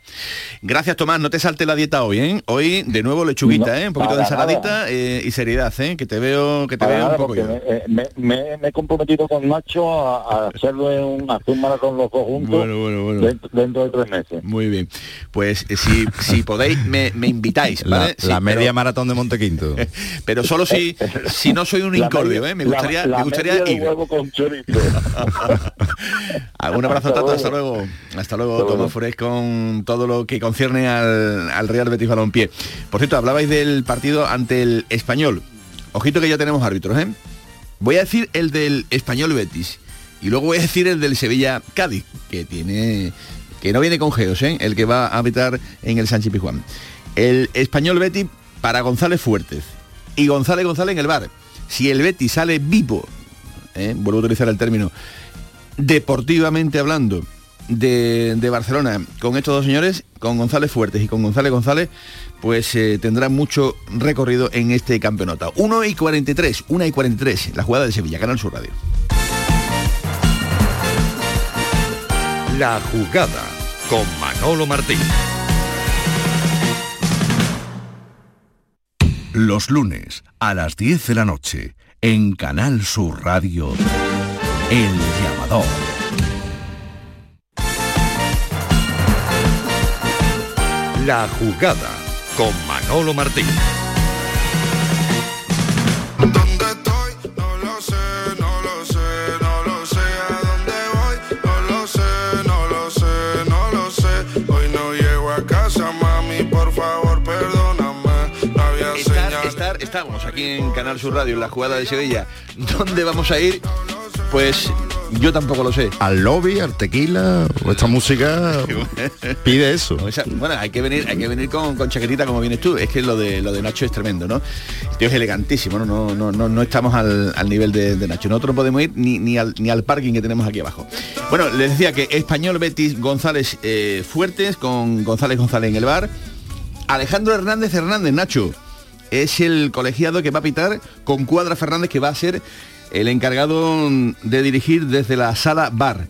Gracias, Tomás. No te salte la dieta hoy, ¿eh? Hoy, de nuevo, lechuguita, No, ¿eh? Un poquito de ensaladita eh, y seriedad, ¿eh? Que te veo, que te veo un poco yo. me, eh, me- me- me he comprometido con Nacho a, a hacerlo en un, hacer un maratón los dos juntos Bueno, bueno, bueno. Dentro, dentro de tres meses. Muy bien. Pues eh, si, si podéis, me, me invitáis, La, ¿vale? Sí, la media pero- maratón de Montequinto. Pero solo si, si no soy un incordio, ¿eh? Me gustaría, la me gustaría ir. huevo con chorizo. Un abrazo, Tato, hasta luego. Hasta luego, Hasta Tomás. Forés, con todo lo que concierne al, al Real Betis Balompié. Por cierto, hablabais del partido ante el Español. Ojito que ya tenemos árbitros, ¿eh? Voy a decir el del Español Betis. Y luego voy a decir el del Sevilla Cádiz, que tiene. que no viene con geos, ¿eh? El que va a habitar en el Sánchez Pizjuán. El Español Betis para González Fuertes. Y González González en el bar. Si el Betis sale vivo, ¿eh? vuelvo a utilizar el término, deportivamente hablando, de, Barcelona con estos dos señores, con González Fuertes y con González González, pues eh, tendrá mucho recorrido en este campeonato. 1 y 43, 1 y 43, la jugada de Sevilla, Canal Sur Radio. La jugada con Manolo Martín. Los lunes a las 10 de la noche en Canal Sur Radio, El Llamador. La jugada con Manolo Martín. No lo sé, no lo sé, no lo sé a dónde voy. No lo sé, no lo sé, no lo sé. Hoy no llego a casa, mami, por favor, perdóname. No había Estar, señal. estar, estamos aquí en Canal Sur Radio, en la jugada de Sevilla. ¿Dónde vamos a ir? Pues Yo tampoco lo sé. Al lobby, al tequila, esta música pide eso. Bueno, hay que venir, hay que venir con, con chaquetita como vienes tú. Es que lo de lo de Nacho es tremendo, ¿no? El tío es elegantísimo, ¿no? No, no, no, no estamos al, al nivel de, de Nacho. Nosotros no podemos ir ni, ni, al, ni al parking que tenemos aquí abajo. Bueno, les decía que Español Betis González eh, Fuertes con González González en el bar. Alejandro Hernández Hernández, Nacho, es el colegiado que va a pitar con Cuadra Fernández, que va a ser el encargado de dirigir desde la sala bar.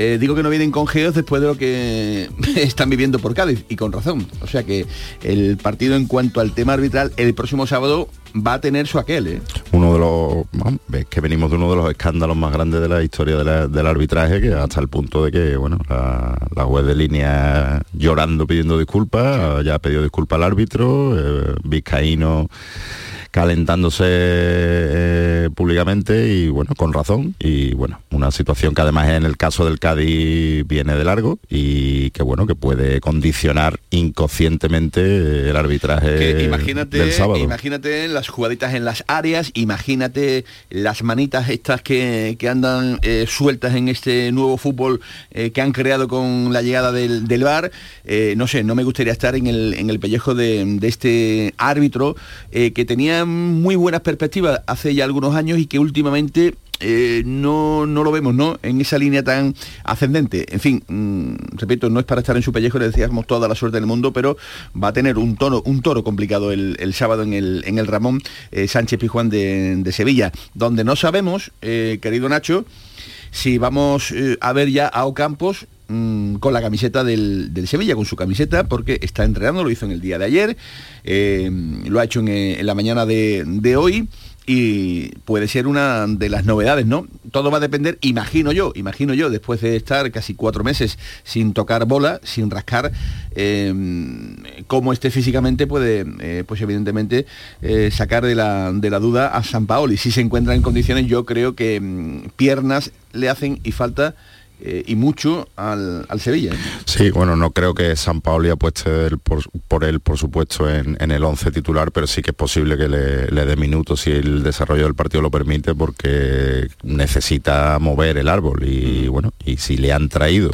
Eh, digo que no vienen con geos después de lo que están viviendo por Cádiz y con razón. O sea que el partido en cuanto al tema arbitral el próximo sábado va a tener su aquel. ¿eh? Uno de los, es que venimos de uno de los escándalos más grandes de la historia de la- del arbitraje, que hasta el punto de que, bueno, la, la juez de línea llorando pidiendo disculpas, ya ha pedido disculpas al árbitro, eh, Vizcaíno calentándose eh, públicamente y bueno, con razón. Y bueno, una situación que además en el caso del Cádiz viene de largo y que bueno, que puede condicionar inconscientemente el arbitraje Que imagínate, del sábado. imagínate las jugaditas en las áreas, imagínate las manitas estas que, que andan eh, sueltas en este nuevo fútbol eh, que han creado con la llegada del, del VAR. Eh, no sé, no me gustaría estar en el, en el pellejo de, de este árbitro que tenía muy buenas perspectivas hace ya algunos años y que últimamente eh, no, no lo vemos, ¿no? En esa línea tan ascendente. En fin, mm, repito, no es para estar en su pellejo, le decíamos toda la suerte del mundo, pero va a tener un tono, un toro complicado el, sábado en el, en el Ramón eh, Sánchez Pijuán de, de Sevilla, donde no sabemos, eh, querido Nacho, si vamos a ver ya a Ocampos mm, con la camiseta del, del Sevilla, con su camiseta, porque está entrenando, lo hizo en el día de ayer, eh, lo ha hecho en, eh, en la mañana de, de hoy y puede ser una de las novedades, ¿no? Todo va a depender, imagino yo, imagino yo, después de estar casi cuatro meses sin tocar bola, sin rascar, eh, cómo esté físicamente puede, eh, pues evidentemente, sacar de la, de la duda a San Paoli. Si se encuentra en condiciones, yo creo que mm, piernas le hacen y falta eh, y mucho al, al Sevilla. ¿eh? Sí, bueno, no creo que San Paoli apueste él por, por él, por supuesto, en, en el 11 titular, pero sí que es posible que le, le dé minutos si el desarrollo del partido lo permite, porque necesita mover el árbol y bueno, y si le han traído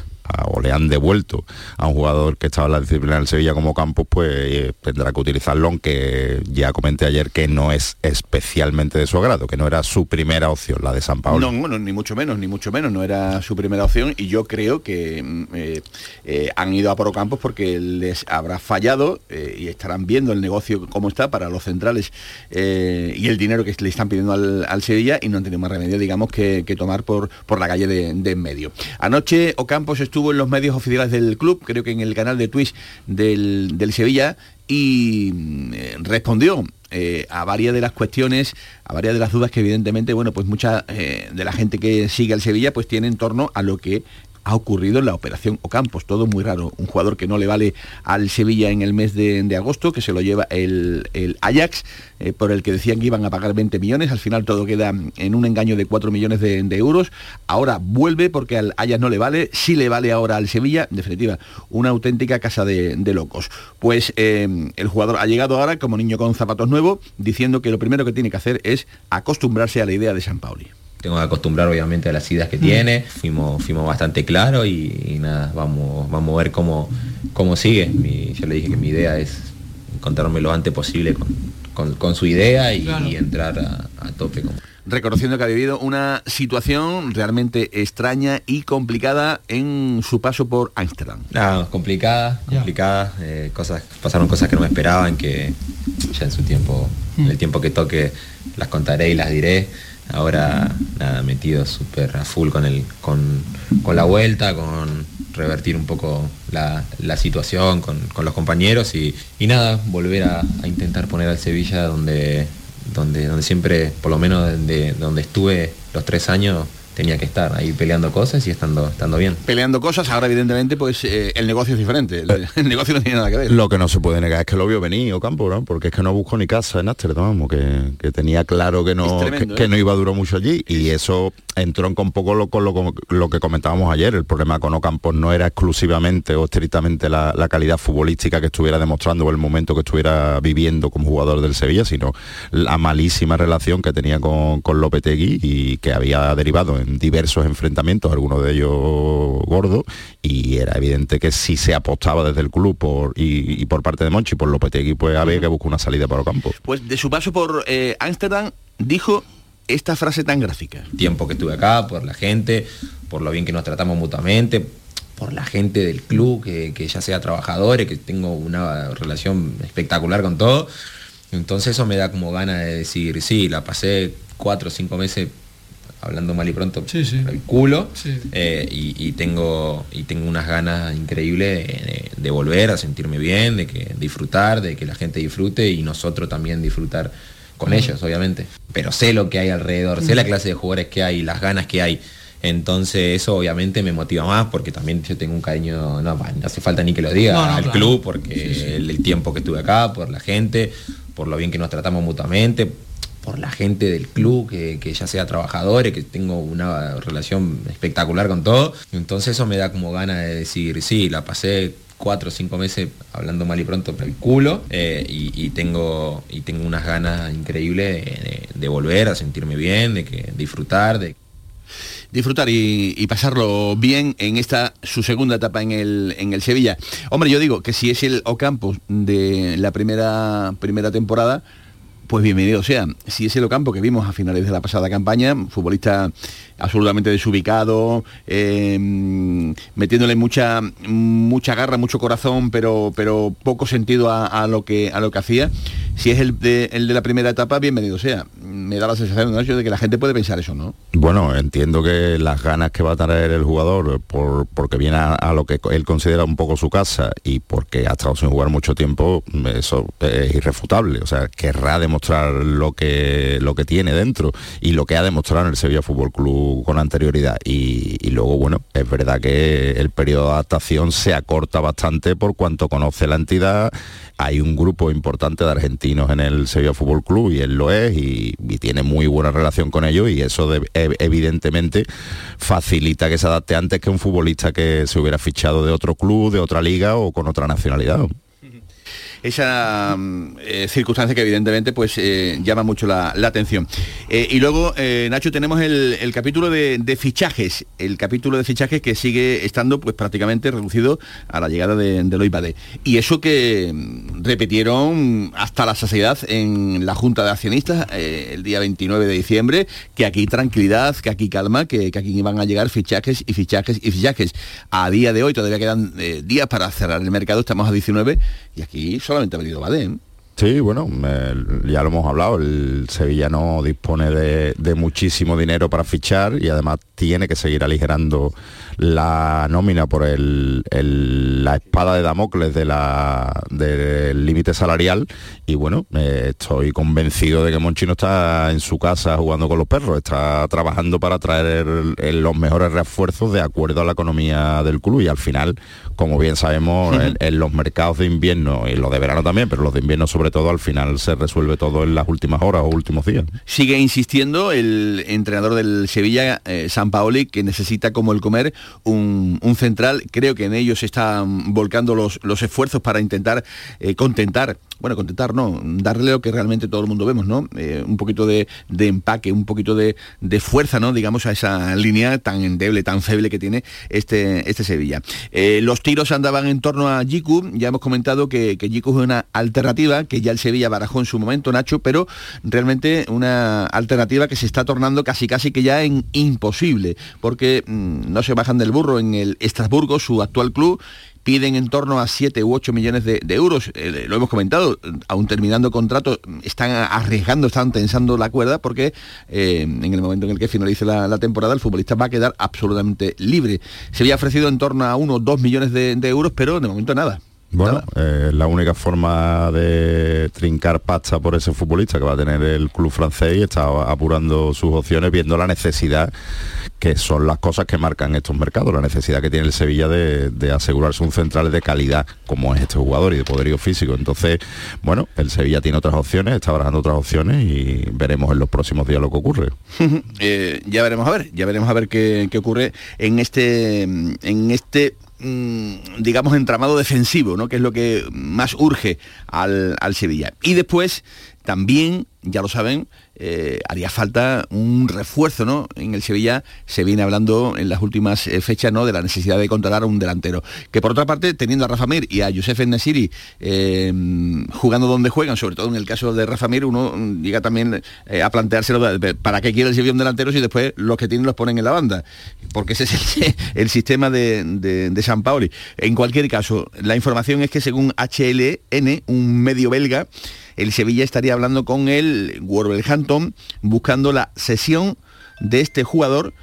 o le han devuelto a un jugador que estaba en la disciplina del Sevilla como Campos, pues eh, tendrá que utilizarlo, aunque ya comenté ayer que no es especialmente de su agrado, que no era su primera opción, la de San Paoli. No, bueno, ni mucho menos, ni mucho menos, no era su primera opción y yo creo que mm, eh, eh, han ido a por Ocampos porque les habrá fallado y estarán viendo el negocio cómo está para los centrales y el dinero que le están pidiendo al, Sevilla y no han tenido más remedio, digamos, que, que tomar por, por la calle de, de en medio. Anoche Ocampos estuvo en los medios oficiales del club, creo que en el canal de Twitch del, del Sevilla y mm, respondió eh, a varias de las cuestiones, a varias de las dudas que evidentemente, bueno, pues mucha eh, de la gente que sigue al Sevilla pues tiene en torno a lo que ha ocurrido en la operación Ocampos, todo muy raro, un jugador que no le vale al Sevilla en el mes de, agosto, que se lo lleva el, Ajax, eh, por el que decían que iban a pagar 20 millones, al final todo queda en un engaño de 4 millones de, euros, ahora vuelve porque al Ajax no le vale, sí le vale ahora al Sevilla, en definitiva, una auténtica casa de, de locos. Pues eh, el jugador ha llegado ahora como niño con zapatos nuevos, diciendo que lo primero que tiene que hacer es acostumbrarse a la idea de San Pauli. Tengo que acostumbrar obviamente a las ideas que tiene, fuimos, fuimos bastante claros y, y nada, vamos, vamos a ver cómo, cómo sigue. Mi- yo le dije que mi idea es encontrarme lo antes posible con, con- con su idea y, y entrar a, a tope con, reconociendo que ha vivido una situación realmente extraña y complicada en su paso por Ámsterdam. Nada, complicada, complicada, eh, cosas, pasaron cosas que no me esperaban, que ya en su tiempo, en el tiempo que toque las contaré y las diré. Ahora nada, metido súper a full con el, con, con la vuelta, con revertir un poco la, la situación con, con los compañeros y, y nada, volver a, intentar poner al Sevilla donde, donde, donde siempre, por lo menos de donde estuve los tres años, tenía que estar ahí peleando cosas y estando, estando bien. Peleando cosas, ahora evidentemente pues eh, el negocio es diferente, el, el negocio no tiene nada que ver. Lo que no se puede negar es que lo vio venir Ocampo, ¿no? Porque es que no buscó ni casa en Ámsterdam, vamos, que, que tenía claro que no, tremendo, que, que ¿eh? no iba a durar mucho allí. Y eso entronca un poco lo, con lo, lo que comentábamos ayer. El problema con Ocampos no era exclusivamente o estrictamente la, la calidad futbolística que estuviera demostrando o el momento que estuviera viviendo como jugador del Sevilla, sino la malísima relación que tenía con, con Lopetegui y que había derivado en en diversos enfrentamientos, algunos de ellos gordos, y era evidente que si se apostaba desde el club por, y, por parte de Monchi por Lopetegui, pues había que buscar una salida para Ocampo. Pues de su paso por eh, Ámsterdam dijo esta frase tan gráfica. Tiempo que estuve acá, por la gente, por lo bien que nos tratamos mutuamente, por la gente del club, que, ya sea trabajadores, que tengo una relación espectacular con todo. Entonces eso me da como ganas de decir, sí, la pasé cuatro o cinco meses hablando mal y pronto, el culo, eh, y, tengo, y tengo unas ganas increíbles de, volver a sentirme bien, de que disfrutar, de que la gente disfrute y nosotros también disfrutar con ellos, obviamente. Pero sé lo que hay alrededor, sé la clase de jugadores que hay, las ganas que hay. Entonces eso obviamente me motiva más porque también yo tengo un cariño, no, hace falta ni que lo diga, al club, porque El, tiempo que estuve acá, por la gente, por lo bien que nos tratamos mutuamente, por la gente del club, que, ya sea trabajadores, que tengo una relación espectacular con todo. Entonces eso me da como ganas de decir, sí, la pasé cuatro o cinco meses hablando mal y pronto pero el culo eh, y, tengo y tengo unas ganas increíbles de, volver a sentirme bien de que disfrutar de disfrutar y, pasarlo bien en esta su segunda etapa en el, en el Sevilla. Hombre, yo digo que si es el Ocampo de la primera, primera temporada, pues bienvenido sea. Si es el Ocampo que vimos a finales de la pasada campaña, futbolista absolutamente desubicado, eh, metiéndole mucha, mucha garra, mucho corazón, pero, pero poco sentido a, lo que, a lo que hacía. Si es el de, la primera etapa, bienvenido sea. Me da la sensación de que la gente puede pensar eso, ¿no? Bueno, entiendo que las ganas que va a tener el jugador, por, porque viene a, lo que él considera un poco su casa y porque ha estado sin jugar mucho tiempo, eso es irrefutable. O sea, querrá demostrar lo que, lo que tiene dentro y lo que ha demostrado en el Sevilla Fútbol Club con anterioridad. Y, luego, bueno, es verdad que el periodo de adaptación se acorta bastante por cuanto conoce la entidad. Hay un grupo importante de argentinos en el Sevilla Fútbol Club y él lo es y, tiene muy buena relación con ellos y eso evidentemente facilita que se adapte antes que un futbolista que se hubiera fichado de otro club, de otra liga o con otra nacionalidad esa mm, eh, circunstancia que evidentemente pues eh, llama mucho la, atención. Eh, y luego, Nacho, tenemos el, capítulo de, fichajes, el capítulo de fichajes que sigue estando pues prácticamente reducido a la llegada de, de Loipade. Y eso que mm, repitieron hasta la saciedad en la Junta de Accionistas el día 29 de diciembre, que aquí tranquilidad, que aquí calma, que, que, aquí iban a llegar fichajes y fichajes y fichajes. A día de hoy todavía quedan días para cerrar el mercado, estamos a 19 y aquí solamente ha venido Badén. Sí, bueno, ya lo hemos hablado, el Sevilla no dispone de, muchísimo dinero para fichar y además tiene que seguir aligerando la nómina por la espada de Damocles de del límite salarial. Y bueno, eh, estoy convencido de que Monchi no está en su casa jugando con los perros, está trabajando para traer los mejores refuerzos de acuerdo a la economía del club. Y al final, como bien sabemos, en, los mercados de invierno y los de verano también, pero los de invierno sobre todo al final se resuelve todo en las últimas horas o últimos días. Sigue insistiendo el entrenador del Sevilla, eh, San Paoli, que necesita como el comer un, central. Creo que en ellos están volcando los, los esfuerzos para intentar eh, contentar bueno, contentar, no, darle lo que realmente todo el mundo vemos, ¿no? Eh, un poquito de, empaque, un poquito de, fuerza, ¿no? Digamos, a esa línea tan endeble, tan feble que tiene este, este Sevilla. Eh, los tiros andaban en torno a Jiku, ya hemos comentado que, que Jiku es una alternativa, que ya el Sevilla barajó en su momento, Nacho, pero realmente una alternativa que se está tornando casi casi que ya en imposible, porque mm, no se bajan del burro en el Estrasburgo, su actual club, piden en torno a 7 u 8 millones de, euros. Eh, lo hemos comentado, aún terminando contrato, están arriesgando, están tensando la cuerda porque eh, en el momento en el que finalice la, temporada el futbolista va a quedar absolutamente libre. Se había ofrecido en torno a 1 o 2 millones de, euros, pero de momento nada. Bueno, eh, la única forma de trincar pasta por ese futbolista que va a tener el club francés y está apurando sus opciones viendo la necesidad que son las cosas que marcan estos mercados, la necesidad que tiene el Sevilla de, asegurarse un central de calidad como es este jugador y de poderío físico. Entonces, bueno, el Sevilla tiene otras opciones, está barajando otras opciones y veremos en los próximos días lo que ocurre. Eh, ya veremos a ver, ya veremos a ver qué, ocurre en este, en este digamos, entramado defensivo, ¿no? que es lo que más urge al, al Sevilla. Y después, también, ya lo saben, eh, haría falta un refuerzo, ¿no? En el Sevilla se viene hablando en las últimas eh, fechas, ¿no? De la necesidad de controlar a un delantero. Que por otra parte, teniendo a Rafa Mir y a Youssef Nesiri eh, jugando donde juegan, sobre todo en el caso de Rafa Mir, uno mm, llega también eh, a planteárselo para qué quiere el Sevilla un delantero si después los que tienen los ponen en la banda. Porque ese es el, el sistema de, de, de San Paoli. En cualquier caso, la información es que según HLN, un medio belga, el Sevilla estaría hablando con el Wolverhampton buscando la sesión de este jugador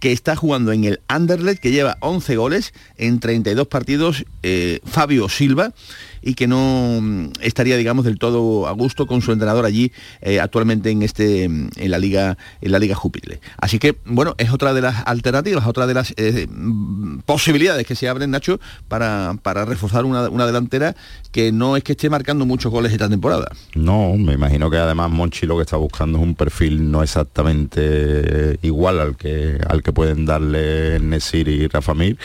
que está jugando en el Anderlecht, que lleva 11 goles en 32 partidos, eh, Fabio Silva, y que no mm, estaría, digamos, del todo a gusto con su entrenador allí eh, actualmente en este mm, en la liga en la liga Júpiter. Así que bueno, es otra de las alternativas, otra de las eh, mm, posibilidades que se abren, Nacho, para, para reforzar una, una delantera que no es que esté marcando muchos goles esta temporada. No, me imagino que además Monchi lo que está buscando es un perfil no exactamente igual al que al que pueden darle Nesir y Rafa Mir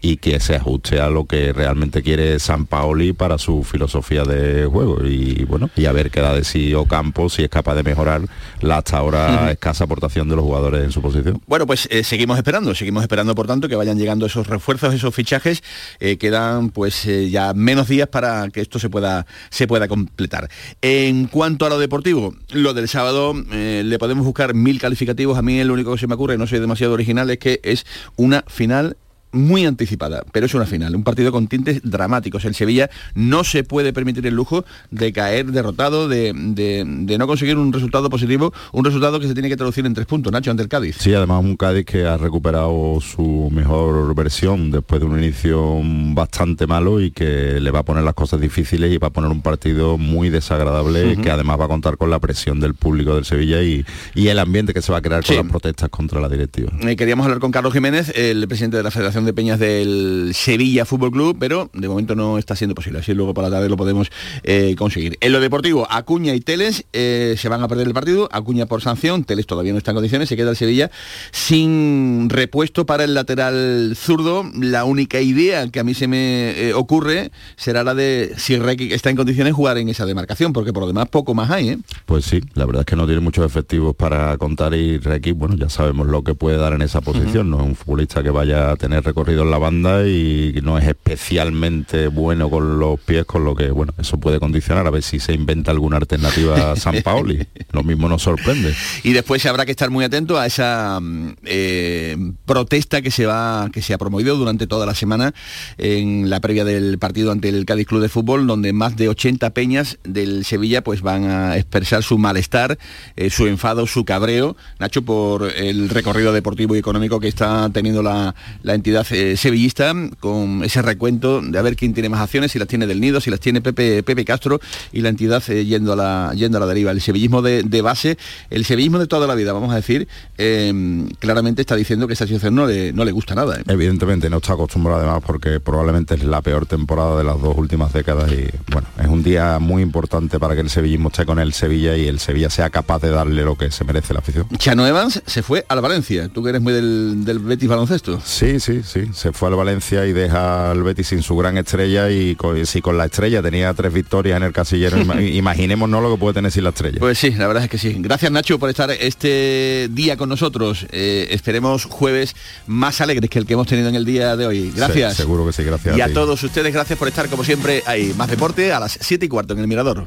y que se ajuste a lo que realmente quiere San Paoli para su filosofía de juego y bueno, y a ver qué da de sí Ocampo si es capaz de mejorar la hasta ahora escasa aportación de los jugadores en su posición. Bueno, pues eh, seguimos esperando, seguimos esperando por tanto que vayan llegando esos refuerzos, esos fichajes, eh, quedan pues eh, ya menos días para que esto se pueda, se pueda completar. En cuanto a lo deportivo, lo del sábado eh, le podemos buscar mil calificativos, a mí lo único que se me ocurre, no soy demasiado original, es que es una final muy anticipada, pero es una final, un partido con tintes dramáticos. El Sevilla no se puede permitir el lujo de caer derrotado, de, de- de no conseguir un resultado positivo, un resultado que se tiene que traducir en tres puntos, Nacho, ante el Cádiz. Sí, además un Cádiz que ha recuperado su mejor versión después de un inicio bastante malo y que le va a poner las cosas difíciles y va a poner un partido muy desagradable que además va a contar con la presión del público del Sevilla y, y el ambiente que se va a crear Sí. con las protestas contra la directiva. Eh, queríamos hablar con Carlos Jiménez, el presidente de la Federación de Peñas del Sevilla Fútbol Club, pero de momento no está siendo posible. Así luego por la tarde lo podemos eh, conseguir. En lo deportivo, Acuña y Teles eh, se van a perder el partido. Acuña por sanción, Teles todavía no está en condiciones. Se queda el Sevilla sin repuesto para el lateral zurdo. La única idea que a mí se me eh, ocurre será la de si Requi está en condiciones jugar en esa demarcación, porque por lo demás poco más hay. Pues sí, la verdad es que no tiene muchos efectivos para contar y Requi, bueno, ya sabemos lo que puede dar en esa posición, no es un futbolista que vaya a tener recorrido en la banda y no es especialmente bueno con los pies, con lo que, bueno, eso puede condicionar a ver si se inventa alguna alternativa a San Paoli. Lo mismo nos sorprende. Y después habrá que estar muy atento a esa mm, eh, protesta que se va, que se ha promovido durante toda la semana en la previa del partido ante el Cádiz Club de Fútbol, donde más de 80 peñas del Sevilla pues van a expresar su malestar, eh, su enfado, su cabreo, Nacho, por el recorrido deportivo y económico que está teniendo la, la entidad eh, sevillista, con ese recuento de a ver quién tiene más acciones, si las tiene del Nido, si las tiene Pepe, Pepe Castro y la entidad eh, yendo, a la, yendo a la deriva. El sevillismo de, de base, el sevillismo de toda la vida, vamos a decir, eh, claramente está diciendo que esta situación no le, no le gusta nada. ¿eh? Evidentemente no está acostumbrado además porque probablemente es la peor temporada de las dos últimas décadas y bueno, es un día muy importante para que el sevillismo esté con el Sevilla y el Sevilla sea capaz de darle lo que se merece la afición. Chano Evans se fue al Valencia, tú que eres muy del, del Betis baloncesto. Sí, sí, sí. Se fue al Valencia y deja al Betis sin su gran estrella y con- si con la estrella tenía tres victorias en el casillero, ima- imaginémonos lo que puede tener sin la estrella. Pues sí, la verdad es que sí. Gracias Nacho por estar este día con nosotros. Eh, esperemos jueves más alegres que el que hemos tenido en el día de hoy. Gracias. Se- seguro que sí, gracias. Y a ti. todos ustedes, gracias por estar como siempre ahí. Más deporte a las 7 y cuarto en el Mirador.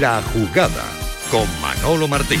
La jugada con Manolo Martín.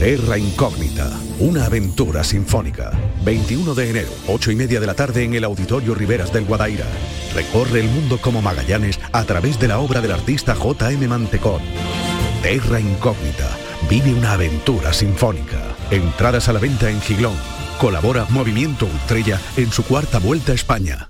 Terra Incógnita, una aventura sinfónica. 21 de enero, 8 y media de la tarde en el Auditorio Riveras del Guadaira. Recorre el mundo como Magallanes a través de la obra del artista J.M. Mantecón. Terra Incógnita, vive una aventura sinfónica. Entradas a la venta en Giglón. Colabora Movimiento Estrella en su cuarta vuelta a España.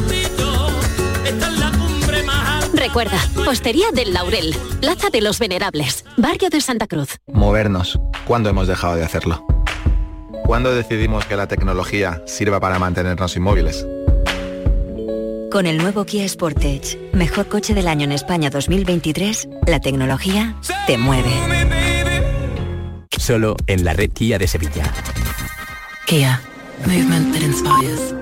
Recuerda, Hostería del Laurel, Plaza de los Venerables, Barrio de Santa Cruz. Movernos. ¿Cuándo hemos dejado de hacerlo? ¿Cuándo decidimos que la tecnología sirva para mantenernos inmóviles? Con el nuevo Kia Sportage, mejor coche del año en España 2023, la tecnología te mueve. Solo en la red Kia de Sevilla. Kia. Movement that inspires.